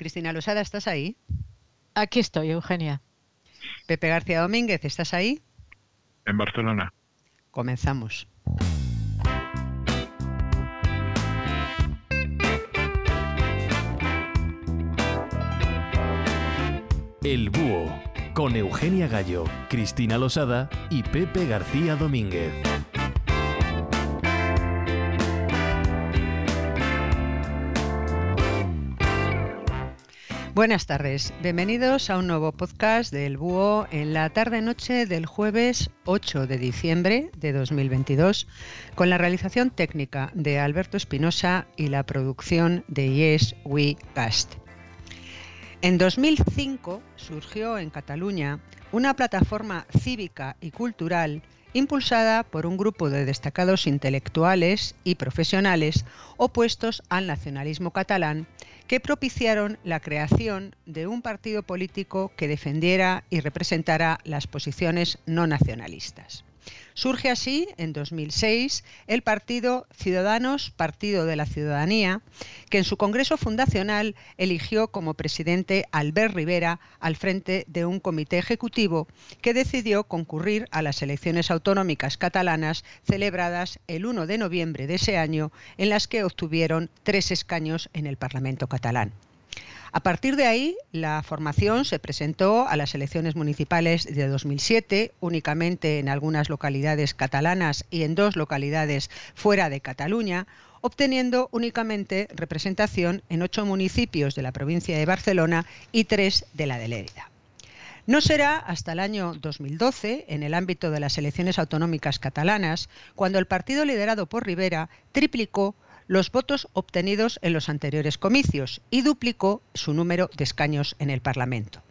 Cristina Losada, ¿estás ahí? Aquí estoy, Eugenia. Pepe García Domínguez, ¿estás ahí? En Barcelona. Comenzamos. El Búho, con Eugenia Gallo, Cristina Losada y Pepe García Domínguez. Buenas tardes, bienvenidos a un nuevo podcast del Búho en la tarde-noche del jueves 8 de diciembre de 2022, con la realización técnica de Alberto Espinosa y la producción de Yes We Cast. En 2005 surgió en Cataluña una plataforma cívica y cultural impulsada por un grupo de destacados intelectuales y profesionales opuestos al nacionalismo catalán que propiciaron la creación de un partido político que defendiera y representara las posiciones no nacionalistas. Surge así, en 2006, el partido Ciudadanos Partido de la Ciudadanía, que en su Congreso Fundacional eligió como presidente Albert Rivera al frente de un comité ejecutivo que decidió concurrir a las elecciones autonómicas catalanas celebradas el 1 de noviembre de ese año, en las que obtuvieron tres escaños en el Parlamento catalán. A partir de ahí, la formación se presentó a las elecciones municipales de 2007, únicamente en algunas localidades catalanas y en dos localidades fuera de Cataluña, obteniendo únicamente representación en ocho municipios de la provincia de Barcelona y tres de la de Lérida. No será hasta el año 2012, en el ámbito de las elecciones autonómicas catalanas, cuando el partido liderado por Rivera triplicó los votos obtenidos en los anteriores comicios y duplicó su número de escaños en el Parlamento.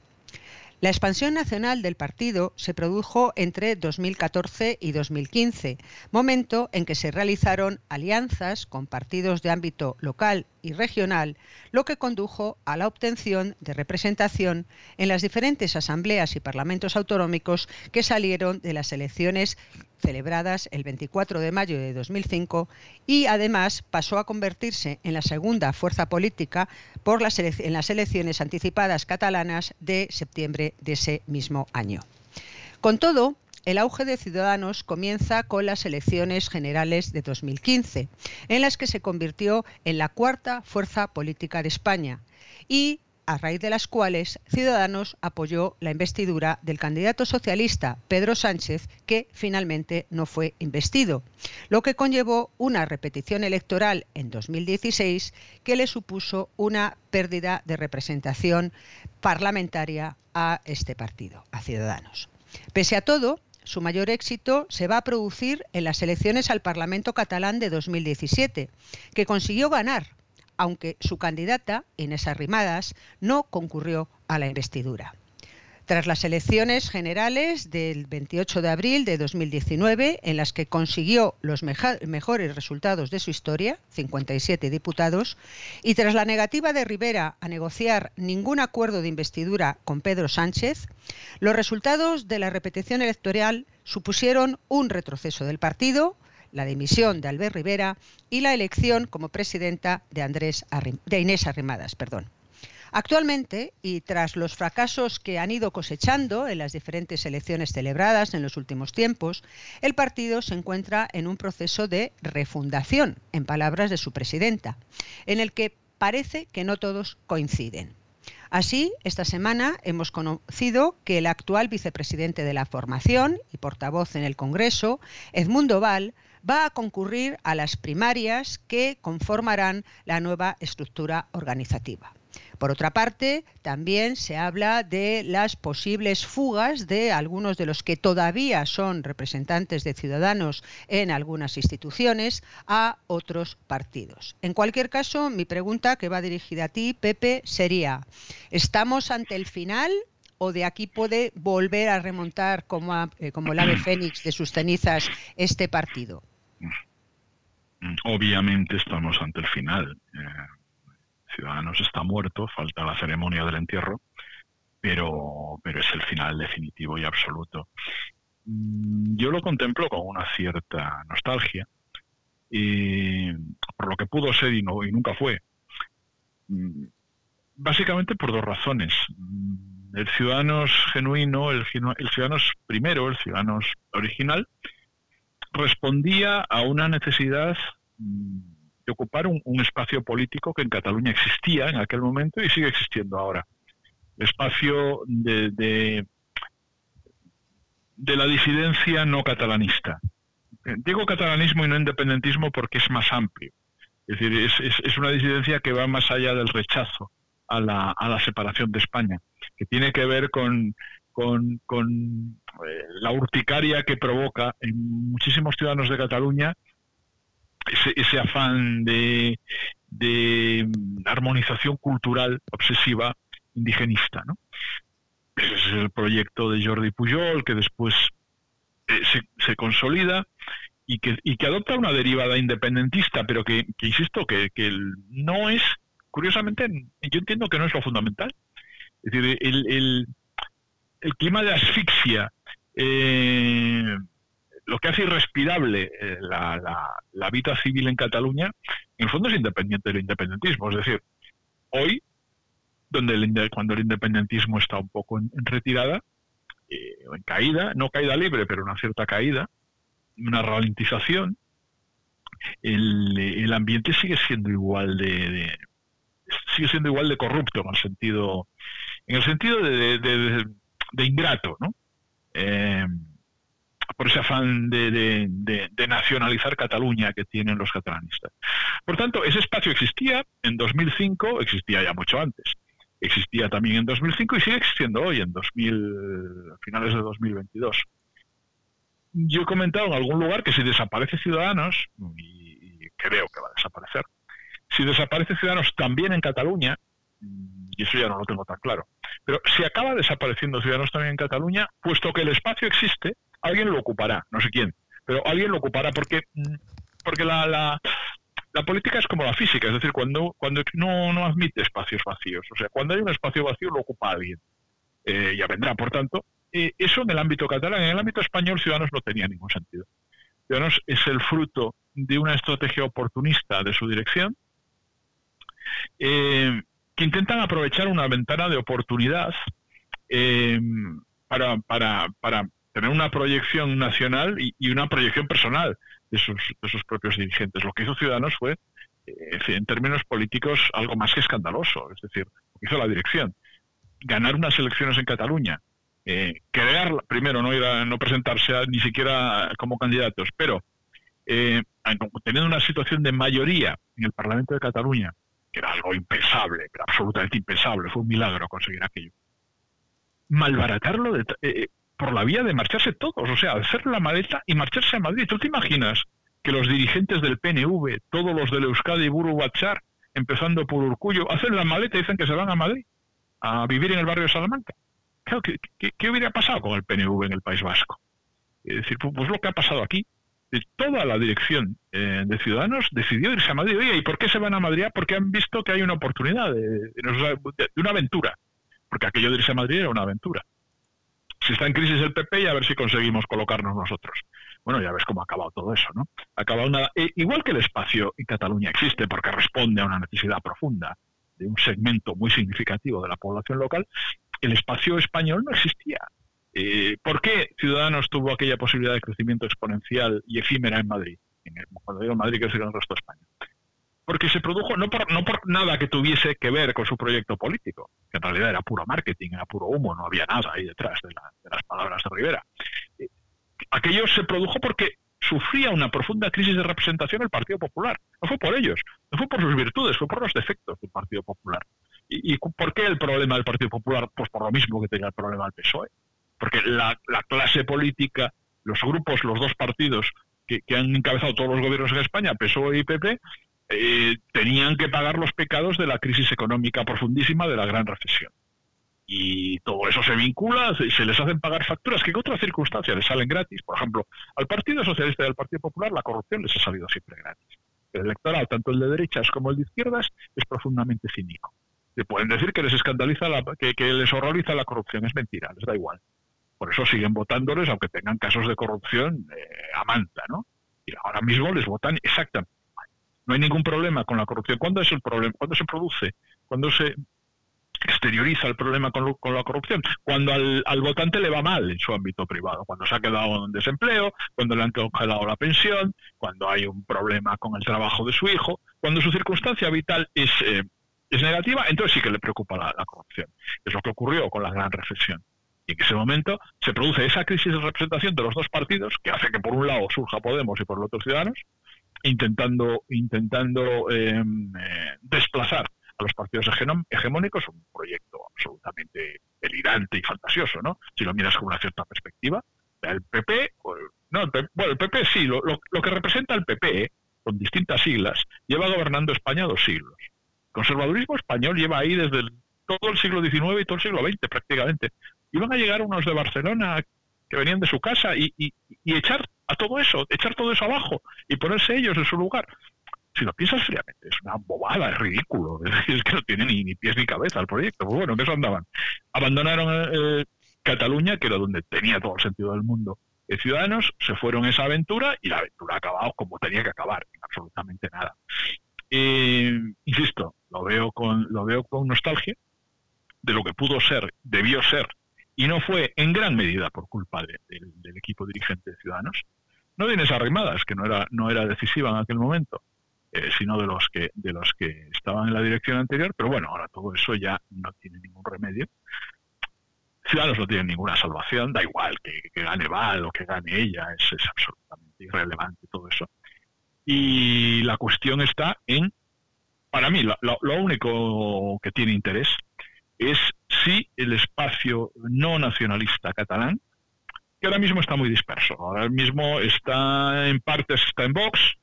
La expansión nacional del partido se produjo entre 2014 y 2015, momento en que se realizaron alianzas con partidos de ámbito local y regional, lo que condujo a la obtención de representación en las diferentes asambleas y parlamentos autonómicos que salieron de las elecciones celebradas el 24 de mayo de 2005 y además pasó a convertirse en la segunda fuerza política en las elecciones anticipadas catalanas de septiembre de ese mismo año. Con todo, el auge de Ciudadanos comienza con las elecciones generales de 2015, en las que se convirtió en la cuarta fuerza política de España y a raíz de las cuales Ciudadanos apoyó la investidura del candidato socialista Pedro Sánchez, que finalmente no fue investido, lo que conllevó una repetición electoral en 2016 que le supuso una pérdida de representación parlamentaria a este partido, a Ciudadanos. Pese a todo, su mayor éxito se va a producir en las elecciones al Parlamento catalán de 2017, que consiguió ganar aunque su candidata, Inés Arrimadas, no concurrió a la investidura. Tras las elecciones generales del 28 de abril de 2019, en las que consiguió los mejores resultados de su historia, 57 diputados, y tras la negativa de Rivera a negociar ningún acuerdo de investidura con Pedro Sánchez, los resultados de la repetición electoral supusieron un retroceso del partido, la dimisión de Albert Rivera y la elección como presidenta de, Andrés de Inés Arrimadas. Perdón. Actualmente, y tras los fracasos que han ido cosechando en las diferentes elecciones celebradas en los últimos tiempos, el partido se encuentra en un proceso de refundación, en palabras de su presidenta, en el que parece que no todos coinciden. Así, esta semana hemos conocido que el actual vicepresidente de la formación y portavoz en el Congreso, Edmundo Val, va a concurrir a las primarias que conformarán la nueva estructura organizativa. Por otra parte, también se habla de las posibles fugas de algunos de los que todavía son representantes de ciudadanos en algunas instituciones a otros partidos. En cualquier caso, mi pregunta que va dirigida a ti, Pepe, sería, ¿estamos ante el final o de aquí puede volver a remontar como, eh, como el ave fénix de sus cenizas este partido? Obviamente estamos ante el final. Eh, Ciudadanos está muerto, falta la ceremonia del entierro, pero, pero es el final definitivo y absoluto. Mm, yo lo contemplo con una cierta nostalgia, y por lo que pudo ser y, no, y nunca fue. Mm, básicamente por dos razones. El Ciudadanos genuino, el, el Ciudadanos primero, el Ciudadanos original, respondía a una necesidad mm, ocupar un, espacio político que en Cataluña existía en aquel momento y sigue existiendo ahora. El espacio de, de, la disidencia no catalanista. Eh, digo catalanismo y no independentismo porque es más amplio. Es decir, es, es, una disidencia que va más allá del rechazo a la, a la separación de España, que tiene que ver con, con, con eh, la urticaria que provoca en muchísimos ciudadanos de Cataluña ese, afán de, armonización cultural obsesiva indigenista. ¿no? Ese es el proyecto de Jordi Pujol, que después eh, se, consolida y que, y que adopta una derivada independentista, pero que, insisto, que, que no es, curiosamente, yo entiendo que no es lo fundamental. Es decir, el, el clima de asfixia, eh, lo que hace irrespirable eh, la, vida civil en Cataluña, en el fondo es independiente del independentismo. Es decir, hoy, donde el, cuando el independentismo está un poco en, retirada, eh, en caída, no caída libre, pero una cierta caída, una ralentización, el, ambiente sigue siendo igual de, sigue siendo igual de corrupto en el sentido en el sentido de, de ingrato, ¿no? Eh, por ese afán de, nacionalizar Cataluña que tienen los catalanistas. Por tanto, ese espacio existía en 2005, existía ya mucho antes, existía también en 2005 y sigue existiendo hoy, en 2000, finales de 2022. Yo he comentado en algún lugar que si desaparece Ciudadanos, y creo que va a desaparecer, si desaparece Ciudadanos también en Cataluña, y eso ya no lo tengo tan claro, pero si acaba desapareciendo Ciudadanos también en Cataluña, puesto que el espacio existe, alguien lo ocupará, no sé quién, pero alguien lo ocupará porque, porque la, la, política es como la física, es decir, cuando, cuando no, no admite espacios vacíos, o sea, cuando hay un espacio vacío lo ocupa alguien, eh, ya vendrá, por tanto, eh, eso en el ámbito catalán, en el ámbito español Ciudadanos no tenía ningún sentido. Ciudadanos es el fruto de una estrategia oportunista de su dirección, eh, que intentan aprovechar una ventana de oportunidad eh, para, para, para, tener una proyección nacional y, una proyección personal de sus, de sus, propios dirigentes. Lo que hizo Ciudadanos fue, eh, en términos políticos, algo más que escandaloso. Es decir, lo que hizo la dirección. Ganar unas elecciones en Cataluña, eh, crear, primero, no, ir a, no presentarse ni siquiera como candidatos, pero eh, teniendo una situación de mayoría en el Parlamento de Cataluña, que era algo impensable, absolutamente impensable, fue un milagro conseguir aquello. Malbaratarlo eh, eh, por la vía de marcharse todos, o sea, hacer la maleta y marcharse a Madrid. ¿Tú te imaginas que los dirigentes del PNV, todos los del Euskadi y Buru Bachar, empezando por Urcullo, hacen la maleta y dicen que se van a Madrid a vivir en el barrio de Salamanca? ¿qué, hubiera pasado con el PNV en el País Vasco? Es decir, pues, pues lo que ha pasado aquí toda la dirección eh, de Ciudadanos decidió irse a Madrid. Oye, ¿y por qué se van a Madrid? Porque han visto que hay una oportunidad de, una aventura. Porque aquello de irse a Madrid era una aventura. Si está en crisis el PP, y a ver si conseguimos colocarnos nosotros. Bueno, ya ves cómo ha acabado todo eso, ¿no? Ha acabado nada. E, igual que el espacio en Cataluña existe porque responde a una necesidad profunda de un segmento muy significativo de la población local, el espacio español no existía. Eh, ¿Por qué Ciudadanos tuvo aquella posibilidad de crecimiento exponencial y efímera en Madrid? Cuando digo Madrid, quiero decir el resto de España. Porque se produjo no por, no por nada que tuviese que ver con su proyecto político, que en realidad era puro marketing, era puro humo, no había nada ahí detrás de, las palabras de Rivera. Eh, aquello se produjo porque sufría una profunda crisis de representación el Partido Popular. No fue por ellos, no fue por sus virtudes, fue por los defectos del Partido Popular. ¿Y, por qué el problema del Partido Popular? Pues por lo mismo que tenía el problema del PSOE porque la, clase política, los grupos, los dos partidos que, han encabezado todos los gobiernos en España, PSOE y PP, eh, tenían que pagar los pecados de la crisis económica profundísima de la gran recesión. Y todo eso se vincula, se, les hacen pagar facturas que en otras circunstancias les salen gratis. Por ejemplo, al Partido Socialista y al Partido Popular la corrupción les ha salido siempre gratis. El electoral, tanto el de derechas como el de izquierdas, es profundamente cínico. Le pueden decir que les escandaliza, que, que les horroriza la corrupción, es mentira, les da igual. Por eso siguen votándoles, aunque tengan casos de corrupción eh, a ¿no? Y ahora mismo les votan exactamente No hay ningún problema con la corrupción. ¿Cuándo es el problema? ¿Cuándo se produce? Cuando se exterioriza el problema con, la corrupción, cuando al, votante le va mal en su ámbito privado, cuando se ha quedado en desempleo, cuando le han congelado la pensión, cuando hay un problema con el trabajo de su hijo, cuando su circunstancia vital es, eh, negativa, entonces sí que le preocupa la, la corrupción. Es lo que ocurrió con la gran recesión. Y en ese momento se produce esa crisis de representación de los dos partidos que hace que por un lado surja Podemos y por el otro Ciudadanos, intentando, intentando em, eh, desplazar a los partidos hegemónicos, un proyecto absolutamente delirante y fantasioso, ¿no? Si lo miras con una cierta perspectiva. El PP, no, el bueno, el PP sí, lo, lo, que representa el PP, con distintas siglas, lleva gobernando España dos siglos. El conservadurismo español lleva ahí desde todo el siglo XIX y todo el siglo XX prácticamente. Iban a llegar unos de Barcelona que venían de su casa y, y, y echar a todo eso, echar todo eso abajo y ponerse ellos en su lugar. Si lo piensas fríamente, es una bobada, es ridículo, es que no tiene ni, pies ni cabeza el proyecto. Pues bueno, que eso andaban. Abandonaron eh, Cataluña, que era donde tenía todo el sentido del mundo. Eh, ciudadanos se fueron a esa aventura y la aventura ha acabado como tenía que acabar, en absolutamente nada. Eh, insisto, lo veo con lo veo con nostalgia de lo que pudo ser, debió ser, y no fue en gran medida por culpa del equipo dirigente de Ciudadanos, no de Inés Arrimadas, que no era, no era decisiva en aquel momento, eh, sino de los que de los que estaban en la dirección anterior, pero bueno, ahora todo eso ya no tiene ningún remedio. Ciudadanos no tienen ninguna salvación, da igual que, gane Val o que gane ella, es, es absolutamente irrelevante todo eso. Y la cuestión está en, para mí, lo, lo único que tiene interés es si el espacio no nacionalista catalán que ahora mismo está muy disperso. Ahora mismo está en partes está en Vox,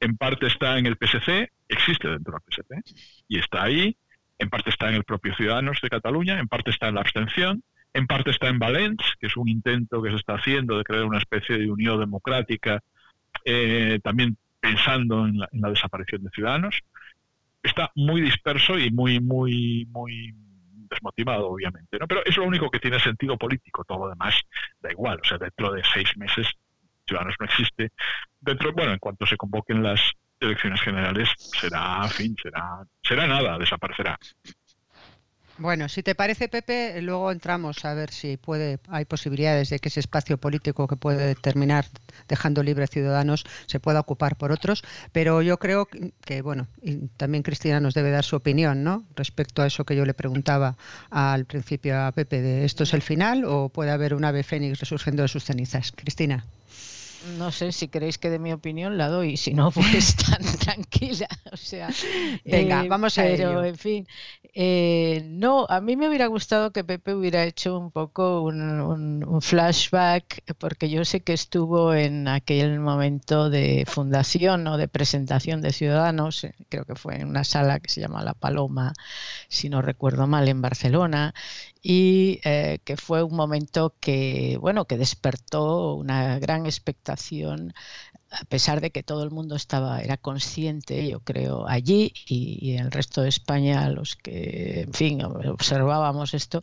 en parte está en el PSC, existe dentro del PSC y está ahí, en parte está en el propio Ciudadanos de Cataluña, en parte está en la abstención, en parte está en Valens, que es un intento que se está haciendo de crear una especie de unión democrática, eh, también pensando en la, en la desaparición de Ciudadanos. Está muy disperso y muy, muy, muy desmotivado, obviamente, ¿no? Pero es lo único que tiene sentido político, todo lo demás da igual, o sea, dentro de seis meses Ciudadanos no existe. Dentro, bueno, en cuanto se convoquen las elecciones generales, será, fin, será, será nada, desaparecerá. Bueno, si te parece, Pepe, luego entramos a ver si puede, hay posibilidades de que ese espacio político que puede terminar dejando libre a ciudadanos se pueda ocupar por otros, pero yo creo que, bueno, y también Cristina nos debe dar su opinión, ¿no? Respecto a eso que yo le preguntaba al principio a Pepe, de ¿esto es el final o puede haber un ave fénix resurgiendo de sus cenizas? Cristina no sé si queréis que de mi opinión la doy, si no, pues tan tranquila. O sea, venga, eh, vamos a pero, en fin, eh, no, a mí me hubiera gustado que Pepe hubiera hecho un poco un, flashback, porque yo sé que estuvo en aquel momento de fundación o de presentación de Ciudadanos, eh, creo que fue en una sala que se llama La Paloma, si no recuerdo mal, en Barcelona, y eh, que fue un momento que, bueno, que despertó una gran expectación a pesar de que todo el mundo estaba, era consciente, yo creo, allí y, en el resto de España, los que, en fin, observábamos esto,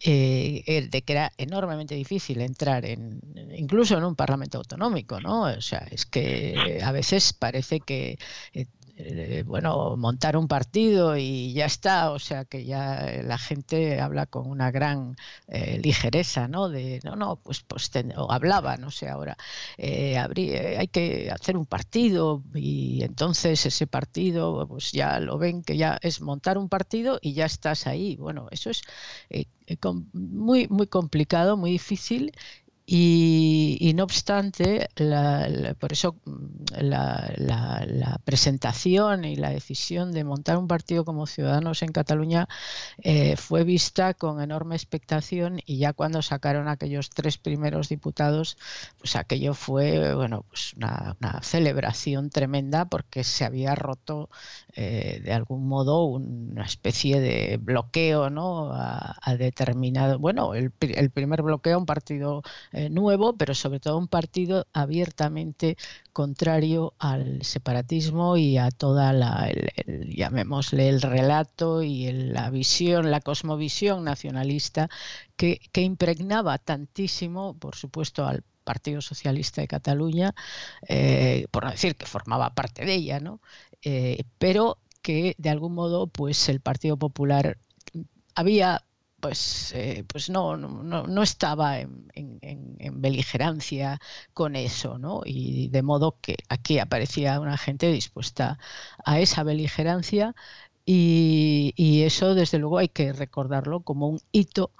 eh, de que era enormemente difícil entrar en, incluso en un parlamento autonómico, ¿no? O sea, es que a veces parece que eh, eh, bueno, montar un partido y ya está, o sea que ya la gente habla con una gran eh, ligereza, ¿no? De, no, no, pues, pues o hablaba, no sé, ahora, eh, hay que hacer un partido y entonces ese partido, pues ya lo ven que ya es montar un partido y ya estás ahí. Bueno, eso es muy, muy complicado, muy difícil y, no obstante, por eso mm, la, presentación y la decisión de montar un partido como Ciudadanos en Cataluña eh, fue vista con enorme expectación y ya cuando sacaron aquellos tres primeros diputados, pues aquello fue bueno, pues una, celebración tremenda porque se había roto eh, de algún modo una especie de bloqueo ¿no? a, determinado, bueno, el, el primer bloqueo a un partido eh, nuevo, pero sobre todo un partido abiertamente contrario al separatismo y a toda la, llamémosle el relato y la visión, la cosmovisión nacionalista que, impregnaba tantísimo, por supuesto, al Partido Socialista de Cataluña, eh, por no decir que formaba parte de ella, ¿no? Eh, pero que de algún modo pues el Partido Popular había pues, pues no, no, no, estaba en, beligerancia con eso, ¿no? Y de modo que aquí aparecía una gente dispuesta a esa beligerancia y, eso desde luego hay que recordarlo como un hito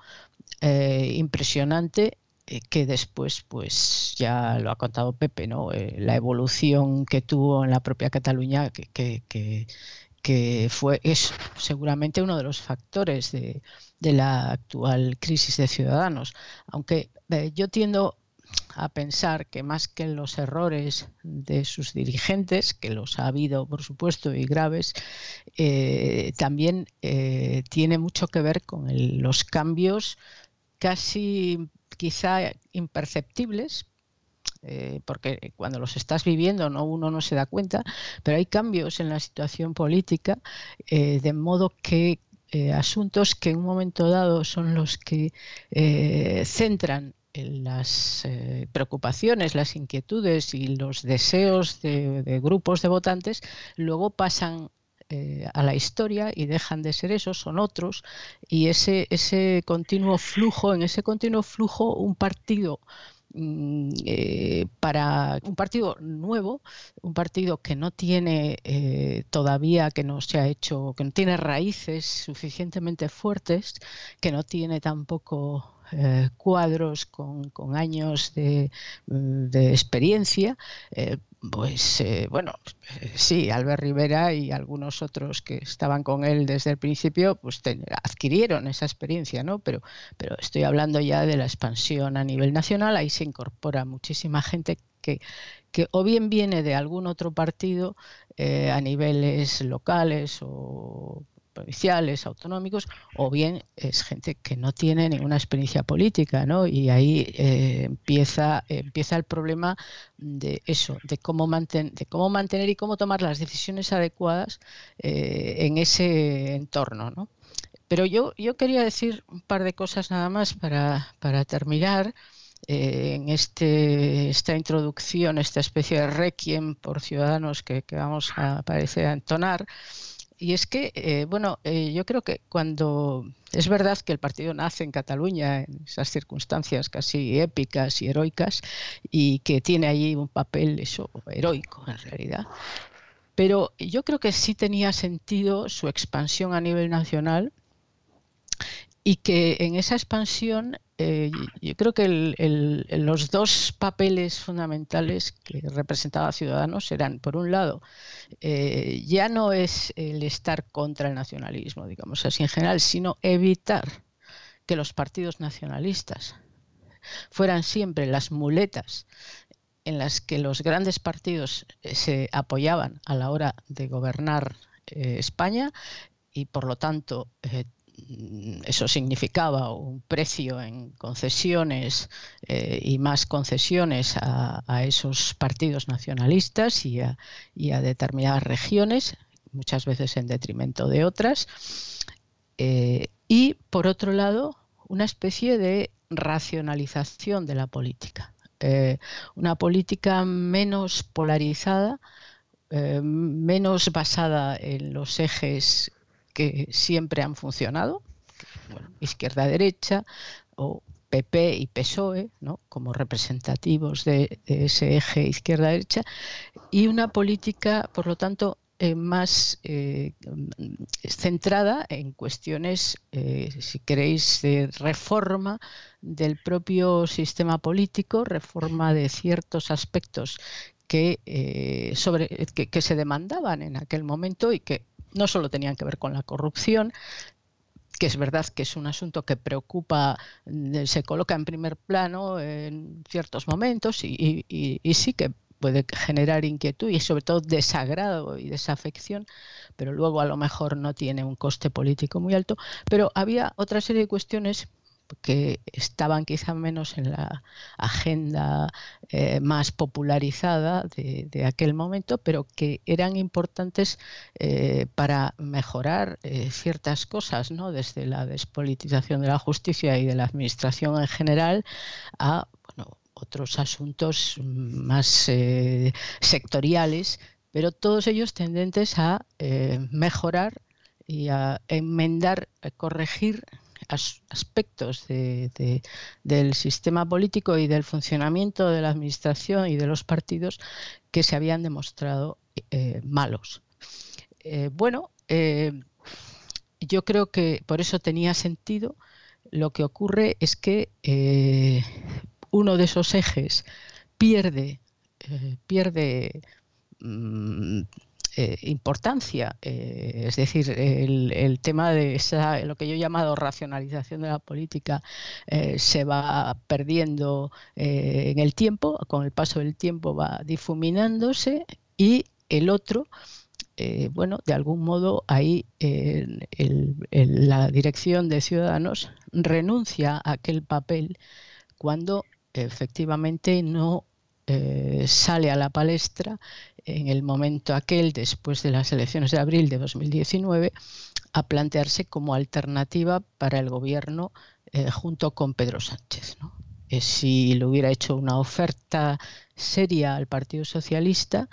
eh, impresionante eh, que después, pues ya lo ha contado Pepe, ¿no? la evolución que tuvo en la propia Cataluña, que, que fue, es seguramente uno de los factores de, la actual crisis de ciudadanos. Aunque eh, yo tiendo a pensar que más que los errores de sus dirigentes, que los ha habido por supuesto y graves, eh, también eh, tiene mucho que ver con los cambios casi quizá imperceptibles, eh, porque cuando los estás viviendo no, uno no se da cuenta, pero hay cambios en la situación política, eh, de modo que eh, asuntos que en un momento dado son los que centran las preocupaciones, las inquietudes y los deseos de, grupos de votantes, luego pasan a la historia y dejan de ser esos, son otros, y ese, ese continuo flujo, en ese continuo flujo, un partido eh, para un partido nuevo, un partido que no tiene eh, todavía, que no se ha hecho, que no tiene raíces suficientemente fuertes, que no tiene tampoco eh, cuadros con, años de, mm, experiencia, pues eh, bueno, eh, sí, Albert Rivera y algunos otros que estaban con él desde el principio, pues adquirieron esa experiencia, ¿no? Pero, pero estoy hablando ya de la expansión a nivel nacional, ahí se incorpora muchísima gente que, que o bien viene de algún otro partido eh, a niveles locales o provinciales, autonómicos, o bien es gente que no tiene ninguna experiencia política, ¿no? Y ahí eh, empieza, empieza el problema de eso, de cómo, manten, de cómo mantener y cómo tomar las decisiones adecuadas eh, en ese entorno, ¿no? Pero yo, yo quería decir un par de cosas nada más para, para terminar. Eh, en este, esta introducción, esta especie de requiem por ciudadanos que, vamos a parecer a entonar, y es que, eh, bueno, eh, yo creo que cuando es verdad que el partido nace en Cataluña en esas circunstancias casi épicas y heroicas y que tiene allí un papel eso heroico en realidad, pero yo creo que sí tenía sentido su expansión a nivel nacional y que en esa expansión eh, yo creo que los dos papeles fundamentales que representaba Ciudadanos eran, por un lado, eh, ya no es el estar contra el nacionalismo, digamos así en general, sino evitar que los partidos nacionalistas fueran siempre las muletas en las que los grandes partidos eh, se apoyaban a la hora de gobernar España y por lo tanto eso significaba un precio en concesiones eh, y más concesiones a, esos partidos nacionalistas y a, determinadas regiones, muchas veces en detrimento de otras. Eh, y, por otro lado, una especie de racionalización de la política. Eh, una política menos polarizada, menos basada en los ejes que siempre han funcionado, izquierda-derecha o PP y PSOE, ¿no? como representativos de, ese eje izquierda-derecha, y una política, por lo tanto, eh, más eh, centrada en cuestiones, eh, si queréis, de reforma del propio sistema político, reforma de ciertos aspectos que, sobre, que se demandaban en aquel momento y que no solo tenían que ver con la corrupción, que es verdad que es un asunto que preocupa, mm, se coloca en primer plano en ciertos momentos y, sí que puede generar inquietud y sobre todo desagrado y desafección, pero luego a lo mejor no tiene un coste político muy alto. Pero había otra serie de cuestiones que estaban quizá menos en la agenda eh, más popularizada de, aquel momento, pero que eran importantes eh, para mejorar eh, ciertas cosas, ¿no? desde la despolitización de la justicia y de la administración en general a otros asuntos más sectoriales, pero todos ellos tendentes a mejorar y a enmendar, a corregir aspectos del sistema político y del funcionamiento de la administración y de los partidos que se habían demostrado eh, malos. Eh, bueno, eh, yo creo que por eso tenía sentido. Lo que ocurre es que uno de esos ejes pierde, pierde mm, eh, importancia. Eh, es decir, el, tema de esa, lo que yo he llamado racionalización de la política eh, se va perdiendo en el tiempo, con el paso del tiempo va difuminándose y el otro, bueno, de algún modo ahí la dirección de Ciudadanos renuncia a aquel papel cuando efectivamente no sale a la palestra en el momento aquel, después de las elecciones de abril de 2019, a plantearse como alternativa para el gobierno eh, junto con Pedro Sánchez. Eh, si le hubiera hecho una oferta seria al Partido Socialista,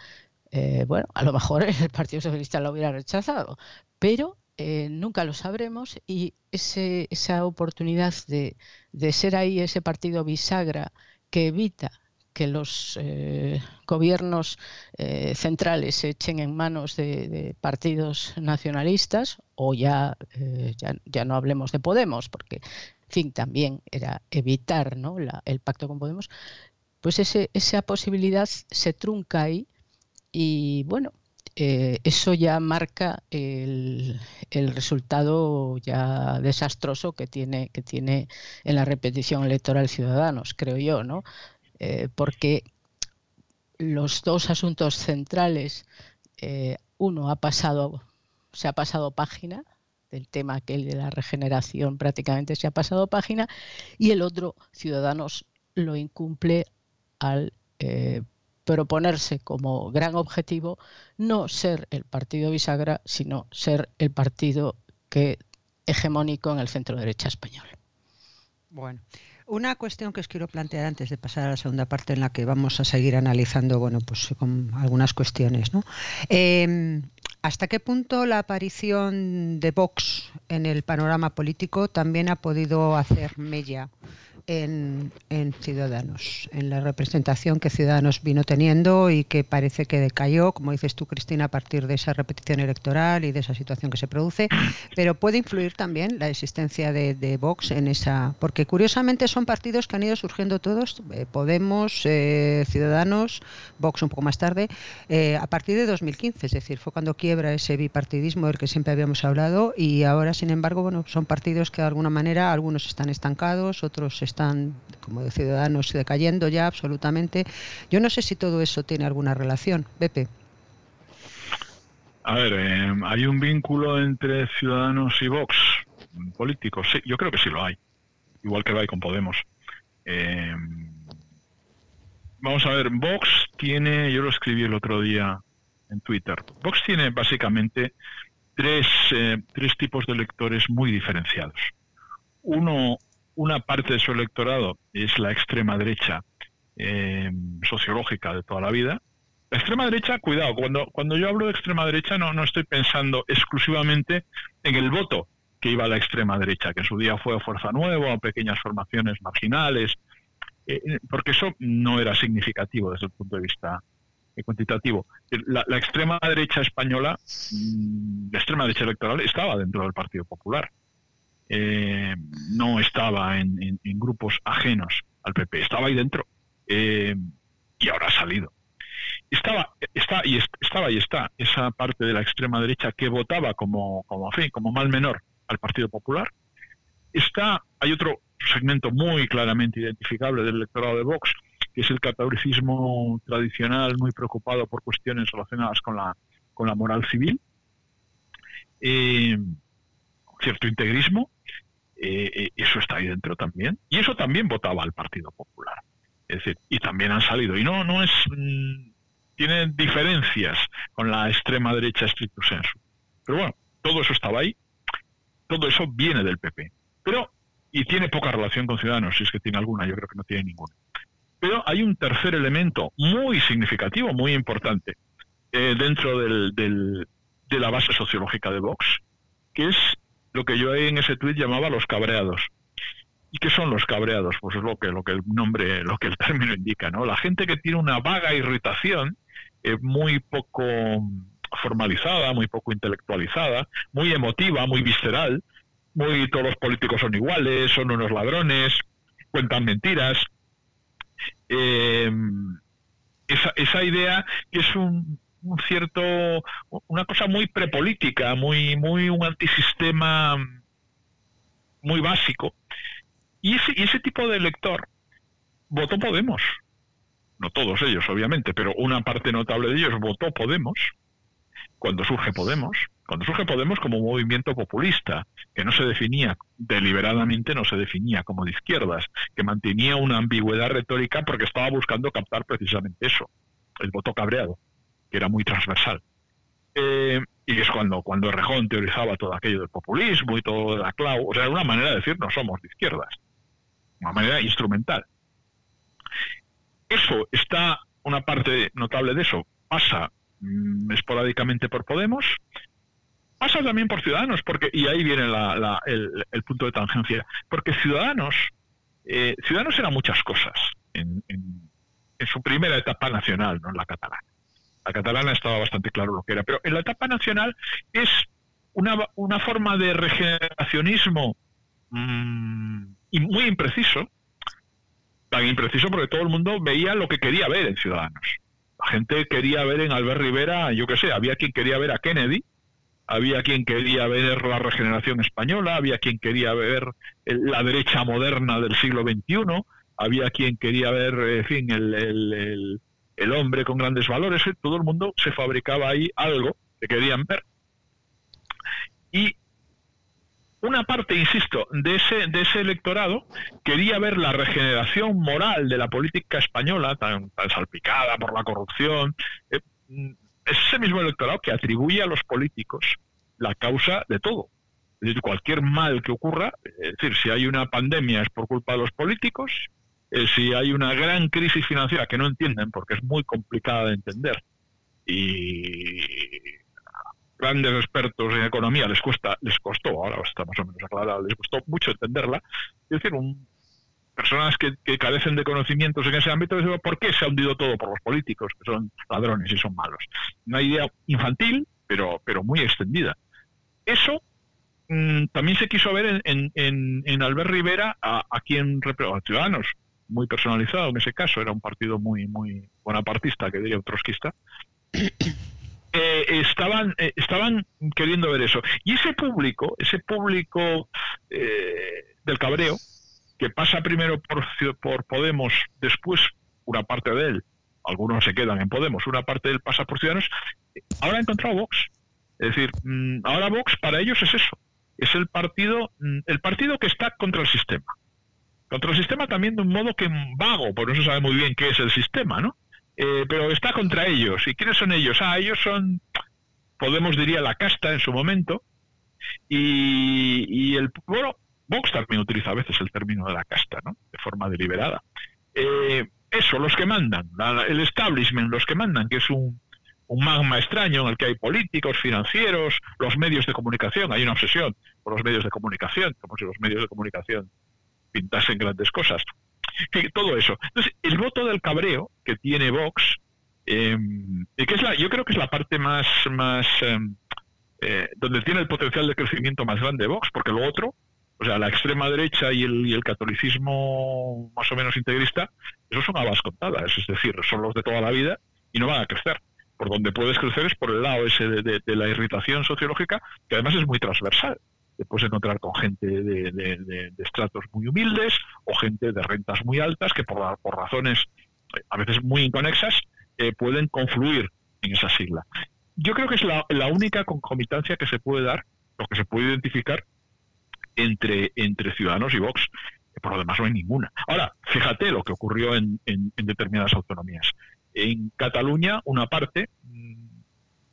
eh, bueno, a lo mejor el Partido Socialista lo hubiera rechazado, pero nunca lo sabremos y esa oportunidad de ser ahí ese partido bisagra que evita que los eh, gobiernos eh, centrales se echen en manos de, partidos nacionalistas o ya, eh, ya, ya, no hablemos de Podemos, porque en fin, también era evitar el pacto con Podemos, pues esa posibilidad se trunca ahí y bueno, eso ya marca el, el, resultado ya desastroso que tiene, que tiene en la repetición electoral Ciudadanos, creo yo, ¿no? Eh, porque los dos asuntos centrales, eh, uno ha pasado, se ha pasado página, del tema aquel de la regeneración prácticamente se ha pasado página, y el otro, Ciudadanos, lo incumple al eh, proponerse como gran objetivo no ser el partido bisagra, sino ser el partido que hegemónico en el centro derecha español. Bueno, una cuestión que os quiero plantear antes de pasar a la segunda parte en la que vamos a seguir analizando, bueno, pues algunas cuestiones, ¿no? Em, ¿Hasta qué punto la aparición de Vox en el panorama político también ha podido hacer mella en, Ciudadanos, en la representación que Ciudadanos vino teniendo y que parece que decayó, como dices tú, Cristina, a partir de esa repetición electoral y de esa situación que se produce, pero puede influir también la existencia de, Vox en esa, porque curiosamente son partidos que han ido surgiendo todos, eh, Podemos, eh, Ciudadanos, Vox un poco más tarde, eh, a partir de 2015, es decir, fue cuando quiebra ese bipartidismo del que siempre habíamos hablado y ahora, sin embargo, bueno, son partidos que de alguna manera algunos están estancados, otros están están, como ciudadanos, decayendo ya absolutamente. Yo no sé si todo eso tiene alguna relación. Pepe. A ver, eh, ¿hay un vínculo entre Ciudadanos y Vox políticos? Sí, yo creo que sí lo hay. Igual que lo hay con Podemos. Eh, vamos a ver, Vox tiene, yo lo escribí el otro día en Twitter, Vox tiene básicamente tres, eh, tres tipos de electores muy diferenciados. Uno una parte de su electorado es la extrema derecha eh, sociológica de toda la vida. La extrema derecha, cuidado, cuando, cuando yo hablo de extrema derecha no, no estoy pensando exclusivamente en el voto que iba a la extrema derecha, que en su día fue Fuerza Nueva, pequeñas formaciones marginales, eh, eh, porque eso no era significativo desde el punto de vista cuantitativo. La, la, extrema derecha española, mm, la extrema derecha electoral, estaba dentro del Partido Popular. Eh, no estaba en, grupos ajenos al PP, estaba ahí dentro eh, y ahora ha salido. Estaba, está, y estaba y está esa parte de la extrema derecha que votaba como, como, como mal menor al Partido Popular. Está, hay otro segmento muy claramente identificable del electorado de Vox, que es el catolicismo tradicional muy preocupado por cuestiones relacionadas con la, con la moral civil. Eh, cierto integrismo, eh, eh, eso está ahí dentro también. Y eso también votaba al Partido Popular. Es decir, y también han salido. Y no, no es. Mm, tiene diferencias con la extrema derecha estricto sensu. Pero bueno, todo eso estaba ahí. Todo eso viene del PP. Pero, y tiene poca relación con Ciudadanos, si es que tiene alguna, yo creo que no tiene ninguna. Pero hay un tercer elemento muy significativo, muy importante, eh, dentro del, de la base sociológica de Vox, que es lo que yo en ese tuit llamaba los cabreados. ¿Y qué son los cabreados? Pues es lo que, lo que el nombre, lo que el término indica, ¿no? La gente que tiene una vaga irritación, eh, muy poco formalizada, muy poco intelectualizada, muy emotiva, muy visceral, muy todos los políticos son iguales, son unos ladrones, cuentan mentiras. Eh, esa, esa idea es un, cierto, una cosa muy prepolítica, muy, muy un antisistema muy básico. Y ese, y ese tipo de elector votó Podemos. No todos ellos, obviamente, pero una parte notable de ellos votó Podemos cuando surge Podemos. Cuando surge Podemos como un movimiento populista, que no se definía deliberadamente, no se definía como de izquierdas, que mantenía una ambigüedad retórica porque estaba buscando captar precisamente eso, el voto cabreado que era muy transversal. Eh, y es cuando, cuando Rejón teorizaba todo aquello del populismo y todo de la clau, o sea, era una manera de decir no somos de izquierdas, una manera instrumental. Eso está, una parte notable de eso pasa mm, esporádicamente por Podemos, pasa también por Ciudadanos, porque y ahí viene el, punto de tangencia, porque Ciudadanos, eh, Ciudadanos era muchas cosas en, en, su primera etapa nacional, no en la catalana. La catalana estaba bastante claro lo que era, pero en la etapa nacional es una, una forma de regeneracionismo mm, muy impreciso, tan impreciso porque todo el mundo veía lo que quería ver en Ciudadanos. La gente quería ver en Albert Rivera, yo qué sé, había quien quería ver a Kennedy, había quien quería ver la regeneración española, había quien quería ver la derecha moderna del siglo XXI, había quien quería ver, en fin, el hombre con grandes valores, ¿eh? todo el mundo se fabricaba ahí algo que querían ver. Y una parte, insisto, de ese, de ese electorado quería ver la regeneración moral de la política española, tan, salpicada por la corrupción. Eh, es ese mismo electorado que atribuye a los políticos la causa de todo. Es cualquier mal que ocurra, es decir, si hay una pandemia es por culpa de los políticos, eh, si hay una gran crisis financiera que no entienden porque es muy complicada de entender y grandes expertos en economía les cuesta les costó ahora está más o menos aclarado les costó mucho entenderla es decir personas que, carecen de conocimientos en ese ámbito ¿por qué se ha hundido todo por los políticos que son ladrones y son malos? una idea infantil pero pero muy extendida. Eso mm, también se quiso ver en, en, en, Albert Rivera a, a quien a Ciudadanos muy personalizado. En ese caso, era un partido muy, muy bonapartista, que diría un trotskista, eh, estaban, eh, estaban queriendo ver eso. Y ese público, ese público eh, del cabreo, que pasa primero por, por Podemos, después una parte de él, algunos se quedan en Podemos, una parte de él pasa por Ciudadanos, ahora ha encontrado Vox. Es decir, mm, ahora Vox para ellos es eso, es el partido, mm, el partido que está contra el sistema contra el sistema también de un modo que vago, porque no se sabe muy bien qué es el sistema, ¿no? Eh, pero está contra ellos. ¿Y quiénes son ellos? Ah, ellos son, Podemos diría, la casta en su momento. Y, el, bueno, Vox también utiliza a veces el término de la casta, ¿no? De forma deliberada. Eh, eso, los que mandan, el establishment, los que mandan, que es un, un magma extraño en el que hay políticos, financieros, los medios de comunicación, hay una obsesión por los medios de comunicación, como si los medios de comunicación pintasen grandes cosas. todo eso. Entonces, el voto del cabreo que tiene Vox, y que es la, yo creo que es la parte más, más em, eh, donde tiene el potencial de crecimiento más grande Vox, porque lo otro, o sea, la extrema derecha y el, y el catolicismo más o menos integrista, esos son habas contadas, es decir, son los de toda la vida y no van a crecer. Por donde puedes crecer es por el lado ese de la irritación sociológica, que además es muy transversal te puedes encontrar con gente de, estratos muy humildes o gente de rentas muy altas que por, por razones eh, a veces muy inconexas eh, pueden confluir en esa sigla. Yo creo que es la, única concomitancia que se puede dar, o que se puede identificar entre, entre Ciudadanos y Vox. Por lo demás no hay ninguna. Ahora, fíjate lo que ocurrió en, en determinadas autonomías. En Cataluña, una parte mm,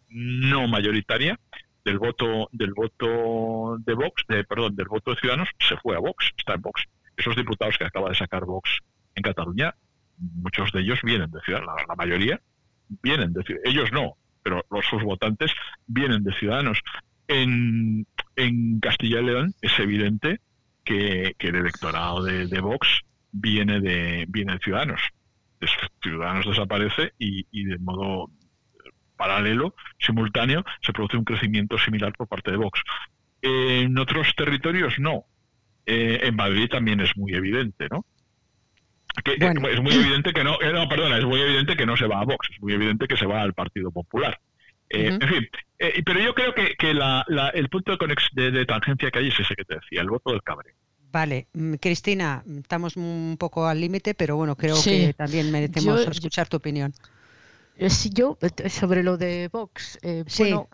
no mayoritaria del voto del voto de Vox, de, perdón, del voto de Ciudadanos se fue a Vox, está en Vox. Esos diputados que acaba de sacar Vox en Cataluña, muchos de ellos vienen de Ciudadanos, la, mayoría vienen de ellos no, pero los sus votantes vienen de Ciudadanos. En, Castilla y León es evidente que, el electorado de, Vox viene de, viene de Ciudadanos. Ciudadanos desaparece y, de modo paralelo, simultáneo, se produce un crecimiento similar por parte de Vox. En otros territorios no. Eh, en Madrid también es muy evidente, ¿no? Eh, es muy evidente que no, eh, no, perdona, es muy evidente que no se va a Vox, es muy evidente que se va al Partido Popular. En fin, pero yo creo que, que el punto de, de, tangencia que hay es ese que te decía, el voto del cabreo. Vale, mm, Cristina, estamos un poco al límite, pero bueno, creo que también merecemos escuchar tu opinión. Yo, sobre lo de Vox, bueno,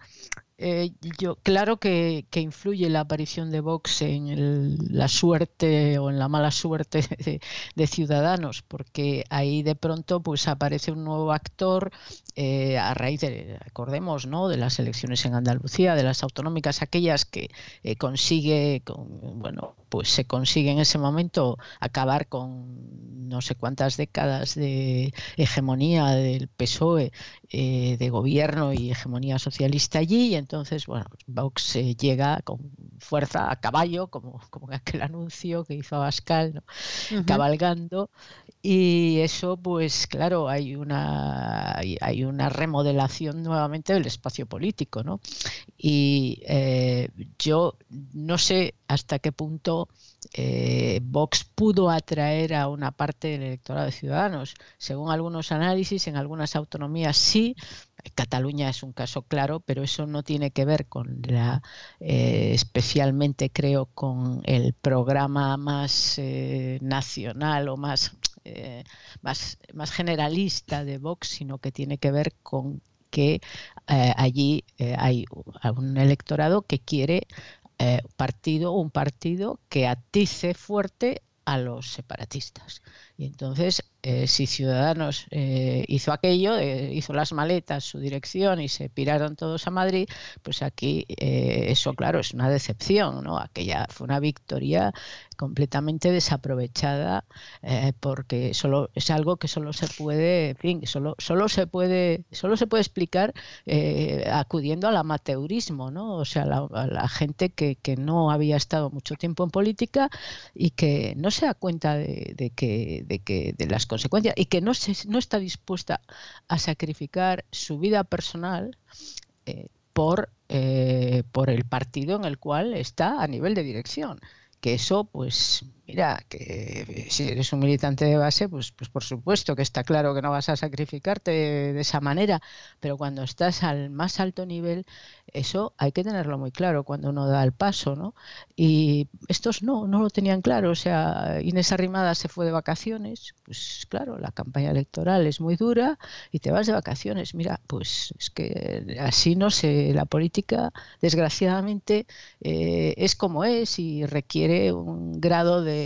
eh, yo, claro que, influye la aparición de Vox en la suerte o en la mala suerte de, Ciudadanos, porque ahí de pronto pues aparece un nuevo actor eh, a raíz de, recordemos, ¿no? de las elecciones en Andalucía, de las autonómicas, aquellas que eh, consigue, bueno, pues se consigue en ese momento acabar con no sé cuántas décadas de hegemonía del PSOE, de gobierno y hegemonía socialista allí. Entonces, bueno, Vox eh, llega con fuerza a caballo, como, como en aquel anuncio que hizo Abascal, ¿no? cabalgando. Y eso, pues claro, hay una, hay, una remodelación nuevamente del espacio político, ¿no? Y eh, yo no sé hasta qué punto eh, Vox pudo atraer a una parte del electorado de Ciudadanos. Según algunos análisis, en algunas autonomías sí, Cataluña es un caso claro, pero eso no tiene que ver con la, eh, especialmente creo, con el programa más eh, nacional o más, eh, más, más generalista de Vox, sino que tiene que ver con que allí hay un electorado que quiere partido, un partido que atice fuerte a los separatistas. Y entonces eh, si Ciudadanos eh, hizo aquello, eh, hizo las maletas, su dirección y se piraron todos a Madrid, pues aquí eso, claro, es una decepción, ¿no? Aquella fue una victoria completamente desaprovechada porque solo es algo que solo se puede, en fin, solo, solo se puede, solo se puede explicar acudiendo al amateurismo, ¿no? O sea, la, la gente que, que, no había estado mucho tiempo en política y que no se da cuenta de que, de que de las consecuencias y que no, se, no está dispuesta a sacrificar su vida personal eh, por, eh, por el partido en el cual está a nivel de dirección. Que eso, pues, mira, que si eres un militante de base, pues, pues por supuesto que está claro que no vas a sacrificarte de esa manera, pero cuando estás al más alto nivel, eso hay que tenerlo muy claro cuando uno da el paso, ¿no? Y estos no, no lo tenían claro. O sea, Inés Arrimada se fue de vacaciones, pues claro, la campaña electoral es muy dura y te vas de vacaciones. Mira, pues es que así no sé, la política desgraciadamente eh, es como es y requiere un grado de,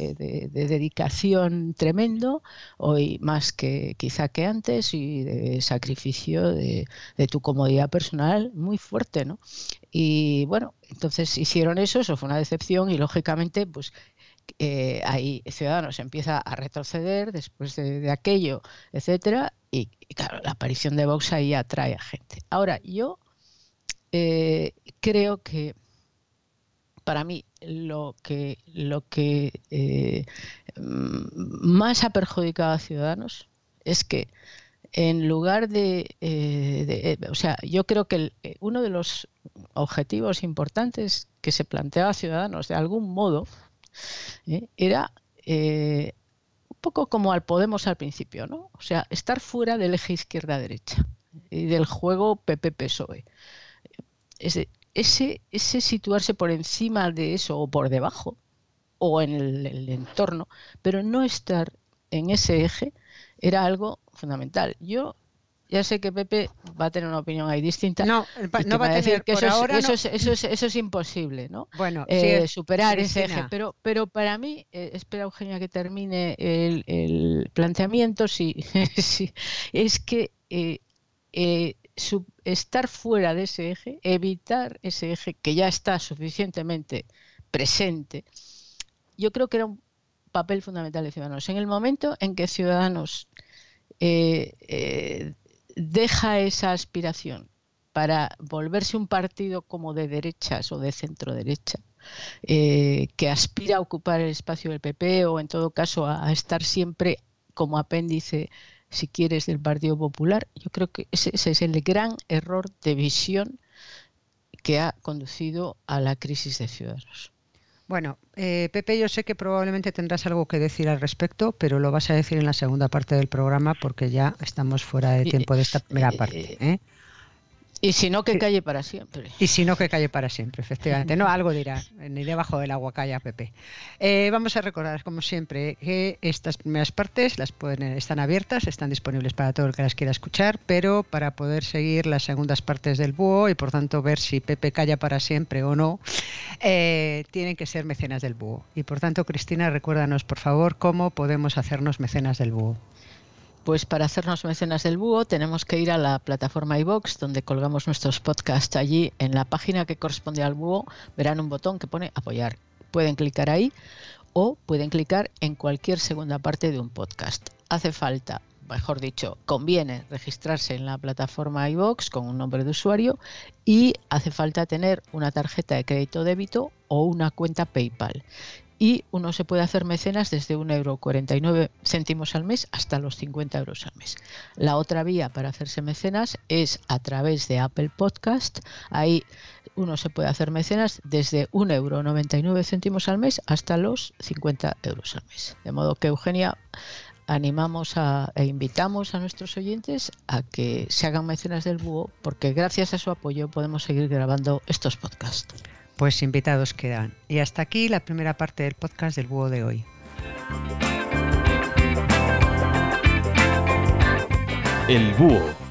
dedicación tremendo, hoy más que quizá que antes, y de sacrificio de, de tu comodidad personal muy fuerte, ¿no? Y bueno, entonces hicieron eso, eso fue una decepción y lógicamente pues eh, ahí Ciudadanos empieza a retroceder después de, aquello, etcétera, y, claro, la aparición de Vox ahí atrae a gente. Ahora, yo eh, creo que para mí lo que lo que eh, más ha perjudicado a Ciudadanos es que en lugar de, eh, eh, o sea, yo creo que eh, uno de los objetivos importantes que se planteaba Ciudadanos de algún modo era un poco como al Podemos al principio, ¿no? O sea, estar fuera del eje izquierda-derecha y del juego PP-PSOE. Ese, ese, ese situarse por encima de eso o por debajo o en el entorno, pero no estar en ese eje era algo fundamental. Yo ya sé que Pepe va a tener una opinión ahí distinta. No, no va a decir que eso, ahora es, eso, es, eso, es, imposible, ¿no? Bueno, eh, superar ese eje. Pero, pero para mí, eh, espera Eugenia que termine el, planteamiento, sí, es que eh, estar fuera de ese eje, evitar ese eje que ya está suficientemente presente, yo creo que era un papel fundamental de Ciudadanos. En el momento en que Ciudadanos eh, eh, deja esa aspiración para volverse un partido como de derechas o de centro derecha, eh, que aspira a ocupar el espacio del PP o en todo caso a, estar siempre como apéndice, si quieres, del Partido Popular, yo creo que ese, es el gran error de visión que ha conducido a la crisis de Ciudadanos. Bueno, eh, Pepe, yo sé que probablemente tendrás algo que decir al respecto, pero lo vas a decir en la segunda parte del programa porque ya estamos fuera de tiempo de esta primera parte. ¿eh? Y si no, que calle para siempre. Y si no, que calle para siempre, efectivamente. No, algo dirá, ni debajo del agua calla Pepe. Eh, vamos a recordar, como siempre, que estas primeras partes las pueden, están abiertas, están disponibles para todo el que las quiera escuchar, pero para poder seguir las segundas partes del búho y por tanto ver si Pepe calla para siempre o no, eh, tienen que ser mecenas del búho. Y por tanto, Cristina, recuérdanos, por favor, cómo podemos hacernos mecenas del búho. Pues para hacernos mecenas del búho tenemos que ir a la plataforma iBox donde colgamos nuestros podcasts. Allí en la página que corresponde al búho verán un botón que pone apoyar. Pueden clicar ahí o pueden clicar en cualquier segunda parte de un podcast. Hace falta, mejor dicho, conviene registrarse en la plataforma iBox con un nombre de usuario y hace falta tener una tarjeta de crédito débito o una cuenta PayPal y uno se puede hacer mecenas desde 1,49 céntimos al mes hasta los 50 euros al mes. La otra vía para hacerse mecenas es a través de Apple Podcast. Ahí uno se puede hacer mecenas desde 1,99 céntimos al mes hasta los 50 euros al mes. De modo que Eugenia animamos a, e invitamos a nuestros oyentes a que se hagan mecenas del búho porque gracias a su apoyo podemos seguir grabando estos podcasts. Pues invitados quedan. Y hasta aquí la primera parte del podcast del búho de hoy. El búho